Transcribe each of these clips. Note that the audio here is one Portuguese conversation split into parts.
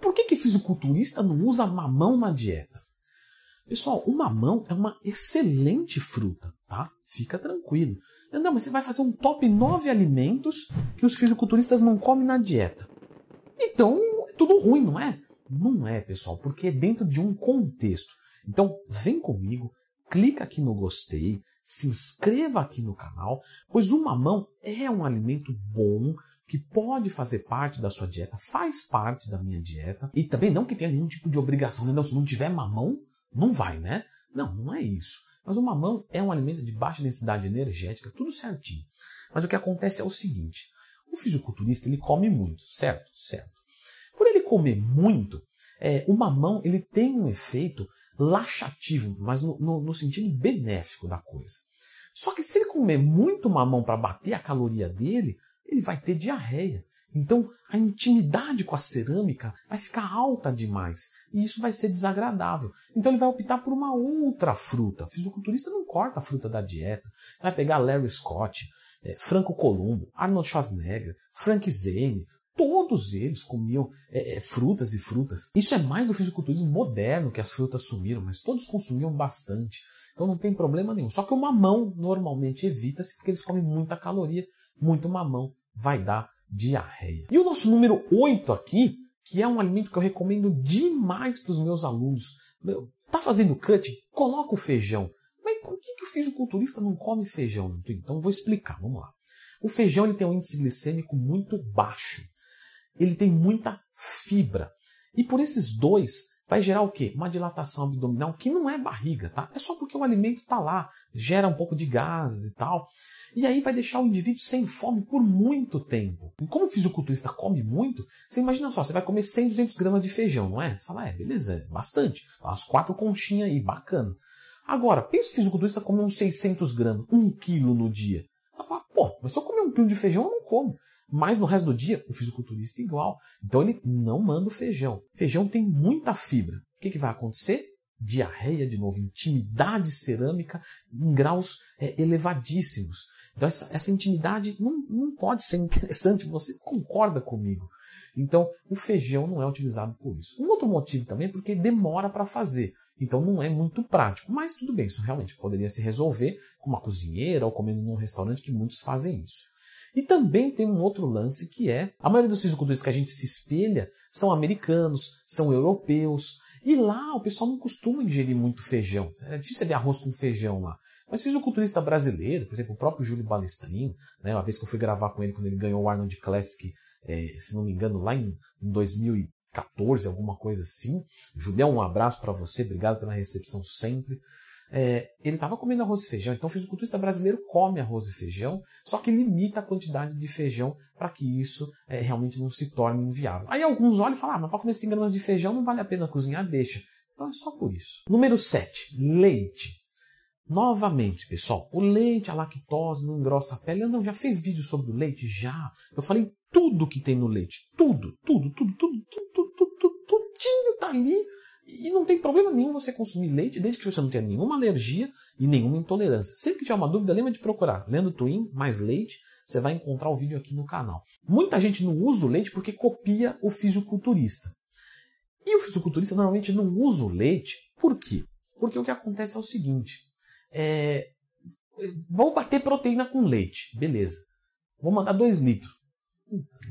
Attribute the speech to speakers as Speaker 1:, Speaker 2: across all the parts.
Speaker 1: por que que fisiculturista não usa mamão na dieta? Pessoal, o mamão é uma excelente fruta, tá? Fica tranquilo. Não, mas você vai fazer um top 9 alimentos que os fisiculturistas não comem na dieta. Então, é tudo ruim, não é? Não é, pessoal, porque é dentro de um contexto. Então, vem comigo, clica aqui no gostei, se inscreva aqui no canal, pois o mamão é um alimento bom que pode fazer parte da sua dieta, faz parte da minha dieta, e também não que tenha nenhum tipo de obrigação, né? não, se não tiver mamão, não vai, né? Não, não é isso. Mas o mamão é um alimento de baixa densidade energética, tudo certinho. Mas o que acontece é o seguinte: o fisiculturista ele come muito, certo? Certo. Por ele comer muito, é, o mamão ele tem um efeito laxativo, mas no, no, no sentido benéfico da coisa. Só que se ele comer muito mamão para bater a caloria dele, ele vai ter diarreia. Então a intimidade com a cerâmica vai ficar alta demais e isso vai ser desagradável. Então ele vai optar por uma outra fruta. O fisiculturista não corta a fruta da dieta. Vai pegar Larry Scott, é, Franco Columbo, Arnold Schwarzenegger, Frank Zane. Todos eles comiam é, frutas e frutas. Isso é mais do fisiculturismo moderno que as frutas sumiram, mas todos consumiam bastante. Então não tem problema nenhum. Só que o mamão normalmente evita-se porque eles comem muita caloria. Muito mamão vai dar diarreia. E o nosso número 8 aqui, que é um alimento que eu recomendo demais para os meus alunos. Meu, tá fazendo cut? Coloca o feijão. Mas por que, que o fisiculturista não come feijão? Então vou explicar, vamos lá. O feijão ele tem um índice glicêmico muito baixo. Ele tem muita fibra. E por esses dois, vai gerar o quê? Uma dilatação abdominal que não é barriga, tá? É só porque o alimento está lá, gera um pouco de gases e tal. E aí vai deixar o indivíduo sem fome por muito tempo. E como o fisiculturista come muito, você imagina só, você vai comer 100, 200 gramas de feijão, não é? Você fala, é, beleza, é bastante. As quatro conchinhas aí, bacana. Agora, pensa o fisiculturista comer uns 600 gramas, um quilo no dia. Você fala, pô, mas se eu comer um quilo de feijão, eu não como. Mas no resto do dia, o fisiculturista é igual. Então ele não manda o feijão. Feijão tem muita fibra. O que, que vai acontecer? Diarreia de novo, intimidade cerâmica em graus é, elevadíssimos. Então, essa, essa intimidade não, não pode ser interessante, você concorda comigo. Então, o feijão não é utilizado por isso. Um outro motivo também é porque demora para fazer. Então, não é muito prático. Mas tudo bem, isso realmente poderia se resolver com uma cozinheira ou comendo num restaurante que muitos fazem isso. E também tem um outro lance que é, a maioria dos fisiculturistas que a gente se espelha são americanos, são europeus, e lá o pessoal não costuma ingerir muito feijão. É difícil ver arroz com feijão lá. Mas fisiculturista brasileiro, por exemplo, o próprio Júlio Balestrin, né, uma vez que eu fui gravar com ele quando ele ganhou o Arnold Classic, é, se não me engano, lá em, em 2014, alguma coisa assim. Julião, um abraço para você, obrigado pela recepção sempre. É, ele estava comendo arroz e feijão, então o fisiculturista brasileiro come arroz e feijão, só que limita a quantidade de feijão para que isso é, realmente não se torne inviável. Aí alguns olham e falam, ah, mas para comer 100 gramas de feijão não vale a pena cozinhar, deixa. Então é só por isso. Número 7, leite. Novamente, pessoal, o leite, a lactose não engrossa a pele. Não, já fez vídeo sobre o leite? Já. Eu falei tudo que tem no leite. Tudo, tudo, tudo, tudo, tudo, tudo, tudo, tudo tudinho tá ali. E não tem problema nenhum você consumir leite, desde que você não tenha nenhuma alergia e nenhuma intolerância. Sempre que tiver uma dúvida, lembra de procurar. Lendo Twin, mais leite, você vai encontrar o vídeo aqui no canal. Muita gente não usa o leite porque copia o fisiculturista. E o fisiculturista normalmente não usa o leite, por quê? Porque o que acontece é o seguinte: é, vou bater proteína com leite, beleza. Vou mandar 2 litros.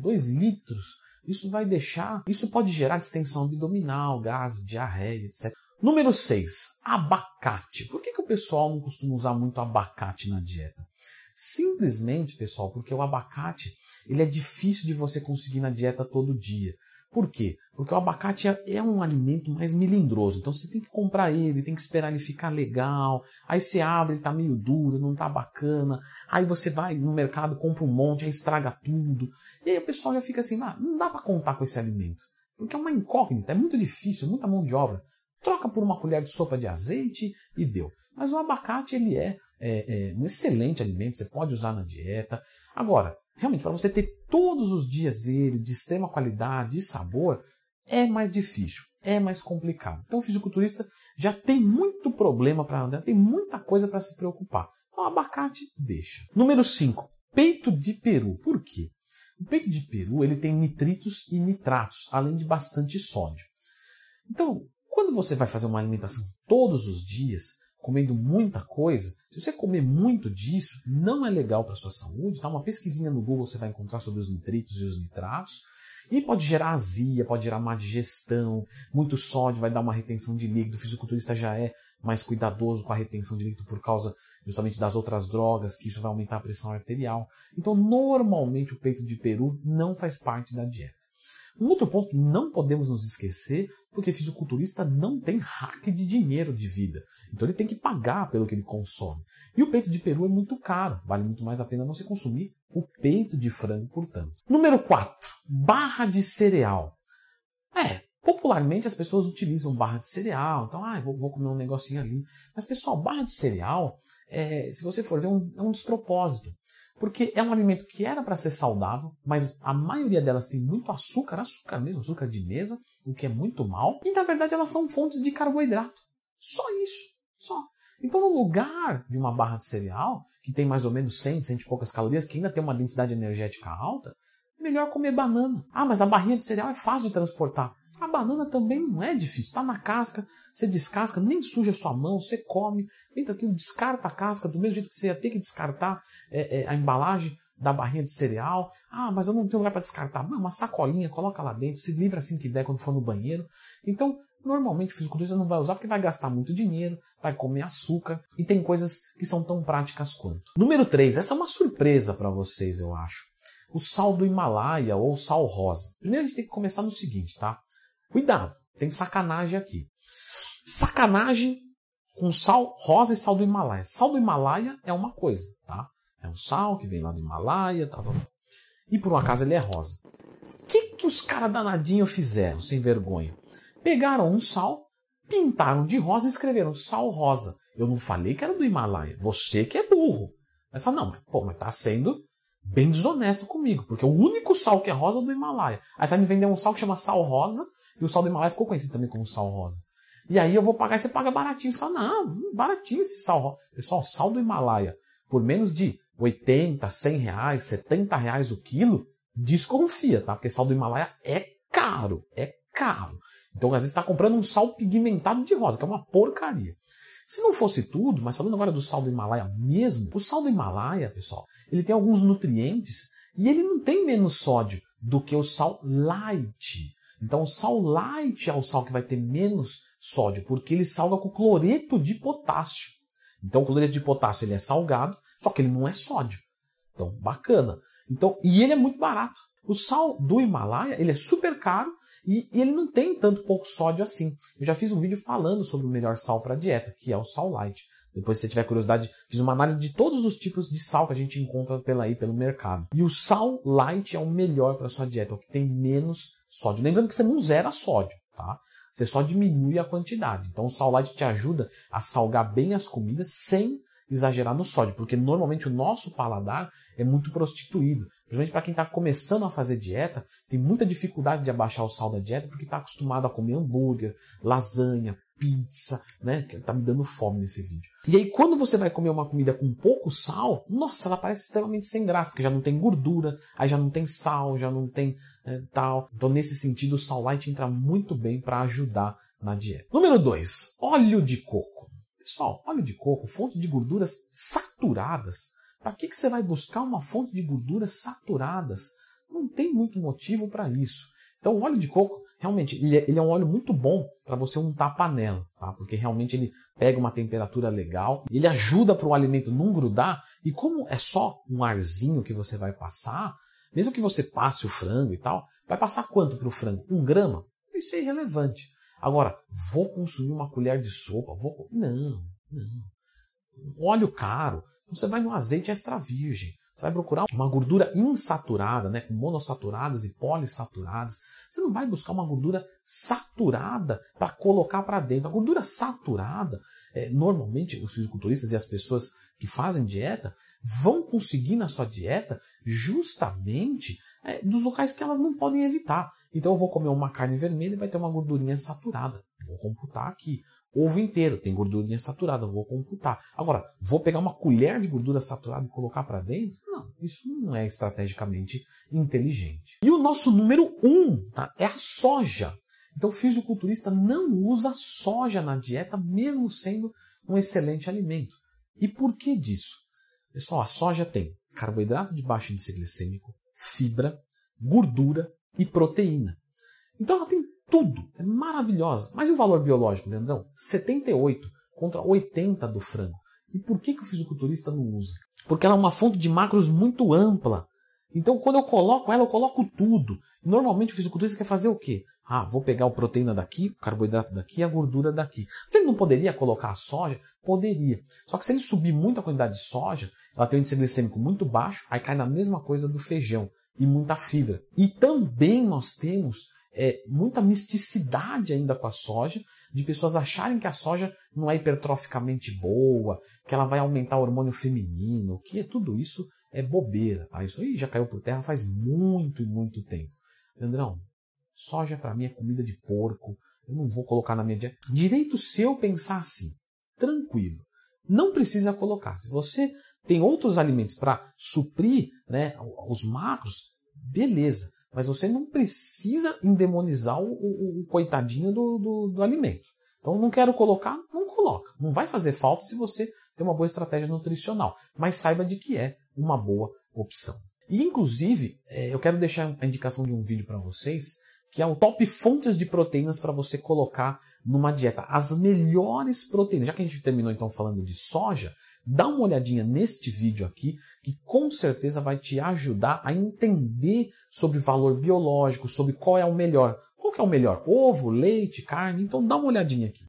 Speaker 1: 2 litros? Isso vai deixar. Isso pode gerar distensão abdominal, gás, diarreia, etc. Número 6, abacate. Por que, que o pessoal não costuma usar muito abacate na dieta? Simplesmente, pessoal, porque o abacate ele é difícil de você conseguir na dieta todo dia. Por quê? Porque o abacate é, é um alimento mais melindroso. Então você tem que comprar ele, tem que esperar ele ficar legal. Aí você abre, ele tá meio duro, não tá bacana. Aí você vai no mercado, compra um monte, aí estraga tudo. E aí o pessoal já fica assim, ah, não dá para contar com esse alimento. Porque é uma incógnita, é muito difícil, muita mão de obra. Troca por uma colher de sopa de azeite e deu. Mas o abacate ele é, é, é um excelente alimento, você pode usar na dieta. Agora, realmente, para você ter todos os dias ele de extrema qualidade e sabor, é mais difícil, é mais complicado. Então o fisiculturista já tem muito problema para andar, tem muita coisa para se preocupar. Então abacate deixa. Número 5, peito de peru. Por quê? O peito de peru ele tem nitritos e nitratos, além de bastante sódio. Então, quando você vai fazer uma alimentação todos os dias, comendo muita coisa, se você comer muito disso, não é legal para sua saúde. Tá? Uma pesquisinha no Google você vai encontrar sobre os nitritos e os nitratos. E pode gerar azia, pode gerar má digestão, muito sódio vai dar uma retenção de líquido. O fisiculturista já é mais cuidadoso com a retenção de líquido por causa justamente das outras drogas, que isso vai aumentar a pressão arterial. Então, normalmente o peito de peru não faz parte da dieta. Um outro ponto não podemos nos esquecer, porque fisiculturista não tem hack de dinheiro de vida. Então ele tem que pagar pelo que ele consome. E o peito de peru é muito caro, vale muito mais a pena você consumir o peito de frango, portanto. Número 4, barra de cereal. É, popularmente as pessoas utilizam barra de cereal, então, ah, vou, vou comer um negocinho ali. Mas pessoal, barra de cereal, é, se você for ver, é um, é um despropósito. Porque é um alimento que era para ser saudável, mas a maioria delas tem muito açúcar, açúcar mesmo, açúcar de mesa, o que é muito mal. E na verdade elas são fontes de carboidrato. Só isso, só. Então no lugar de uma barra de cereal, que tem mais ou menos 100, 100 e poucas calorias, que ainda tem uma densidade energética alta, melhor comer banana. Ah, mas a barrinha de cereal é fácil de transportar. A banana também não é difícil, está na casca, você descasca, nem suja a sua mão, você come, entra aqui, descarta a casca, do mesmo jeito que você ia ter que descartar é, é, a embalagem da barrinha de cereal. Ah, mas eu não tenho lugar para descartar. Não, uma sacolinha, coloca lá dentro, se livra assim que der quando for no banheiro. Então, normalmente o fisiculturista não vai usar porque vai gastar muito dinheiro, vai comer açúcar e tem coisas que são tão práticas quanto. Número 3, essa é uma surpresa para vocês, eu acho. O sal do Himalaia ou sal rosa. Primeiro a gente tem que começar no seguinte, tá? Cuidado, tem sacanagem aqui. Sacanagem com sal rosa e sal do Himalaia. Sal do Himalaia é uma coisa, tá? É um sal que vem lá do Himalaia, tá, tá, tá. E por um acaso ele é rosa. O que, que os caras danadinhos fizeram, sem vergonha? Pegaram um sal, pintaram de rosa e escreveram sal rosa. Eu não falei que era do Himalaia. Você que é burro. Mas fala, não, pô, mas tá sendo bem desonesto comigo, porque o único sal que é rosa é do Himalaia. Aí você me vender um sal que chama sal rosa, e o sal do Himalaia ficou conhecido também como sal rosa. E aí eu vou pagar, e você paga baratinho. Você fala, não, baratinho esse sal rosa. Pessoal, sal do Himalaia, por menos de 80, 100 reais, 70 reais o quilo, desconfia, tá? Porque sal do Himalaia é caro, é caro. Então, às vezes, está comprando um sal pigmentado de rosa, que é uma porcaria. Se não fosse tudo, mas falando agora do sal do Himalaia mesmo, o sal do Himalaia, pessoal, ele tem alguns nutrientes e ele não tem menos sódio do que o sal light. Então, o sal light é o sal que vai ter menos sódio, porque ele salga com cloreto de potássio. Então, o cloreto de potássio ele é salgado, só que ele não é sódio. Então, bacana. Então, e ele é muito barato. O sal do Himalaia, ele é super caro e, e ele não tem tanto pouco sódio assim. Eu já fiz um vídeo falando sobre o melhor sal para dieta, que é o sal light. Depois, se você tiver curiosidade, fiz uma análise de todos os tipos de sal que a gente encontra pela aí pelo mercado. E o sal light é o melhor para sua dieta, é o que tem menos sódio. Lembrando que você não zera sódio, tá? Você só diminui a quantidade. Então o sal light te ajuda a salgar bem as comidas sem exagerar no sódio, porque normalmente o nosso paladar é muito prostituído. Principalmente para quem está começando a fazer dieta, tem muita dificuldade de abaixar o sal da dieta porque está acostumado a comer hambúrguer, lasanha, pizza, né? Que tá me dando fome nesse vídeo. E aí, quando você vai comer uma comida com pouco sal, nossa, ela parece extremamente sem graça, porque já não tem gordura, aí já não tem sal, já não tem tal. Então, nesse sentido, o sal light entra muito bem para ajudar na dieta. Número 2, óleo de coco. Pessoal, óleo de coco, fonte de gorduras saturadas. Para que, que você vai buscar uma fonte de gorduras saturadas? Não tem muito motivo para isso. Então, o óleo de coco, realmente, ele é, ele é um óleo muito bom para você untar a panela, tá? Porque realmente ele pega uma temperatura legal, ele ajuda para o alimento não grudar, e como é só um arzinho que você vai passar, mesmo que você passe o frango e tal, vai passar quanto para o frango? Um grama? Isso é irrelevante. Agora, vou consumir uma colher de sopa? Vou... Não, não. Óleo caro. Você vai no azeite extra virgem. Você vai procurar uma gordura insaturada, né, com monossaturadas e polissaturadas. Você não vai buscar uma gordura saturada para colocar para dentro. A gordura saturada, é, normalmente os fisiculturistas e as pessoas que fazem dieta vão conseguir na sua dieta justamente é, dos locais que elas não podem evitar. Então eu vou comer uma carne vermelha e vai ter uma gordurinha saturada. Vou computar aqui. ovo inteiro, tem gordura saturada, vou computar. Agora, vou pegar uma colher de gordura saturada e colocar para dentro? Não, isso não é estrategicamente inteligente. E o nosso número um tá, é a soja. Então, o fisiculturista não usa soja na dieta, mesmo sendo um excelente alimento. E por que disso? Pessoal, a soja tem carboidrato de baixo índice glicêmico, fibra, gordura e proteína. Então ela tem tudo, é maravilhosa. Mas e o valor biológico, Leandrão? 78 contra 80 do frango. E por que, que o fisiculturista não usa? Porque ela é uma fonte de macros muito ampla. Então, quando eu coloco ela, eu coloco tudo. Normalmente o fisiculturista quer fazer o quê? Ah, vou pegar a proteína daqui, o carboidrato daqui e a gordura daqui. Se ele não poderia colocar a soja, poderia. Só que se ele subir muito a quantidade de soja, ela tem um índice glicêmico muito baixo, aí cai na mesma coisa do feijão e muita fibra. E também nós temos é, muita misticidade ainda com a soja, de pessoas acharem que a soja não é hipertroficamente boa, que ela vai aumentar o hormônio feminino, que tudo isso é bobeira, tá? Isso aí já caiu por terra faz muito e muito tempo. Leandrão, soja para mim é comida de porco, eu não vou colocar na minha dieta. Direito seu pensar assim, tranquilo. Não precisa colocar. Se você tem outros alimentos para suprir né, os macros, beleza. Mas você não precisa endemonizar o, o, o coitadinho do, do, do, alimento. Então, não quero colocar, não coloca. Não vai fazer falta se você tem uma boa estratégia nutricional. Mas saiba de que é uma boa opção. E, inclusive, é, eu quero deixar a indicação de um vídeo para vocês, que é o top fontes de proteínas para você colocar numa dieta. As melhores proteínas. Já que a gente terminou então falando de soja, dá uma olhadinha neste vídeo aqui, que com certeza vai te ajudar a entender sobre valor biológico, sobre qual é o melhor. Qual que é o melhor? Ovo, leite, carne? Então dá uma olhadinha aqui.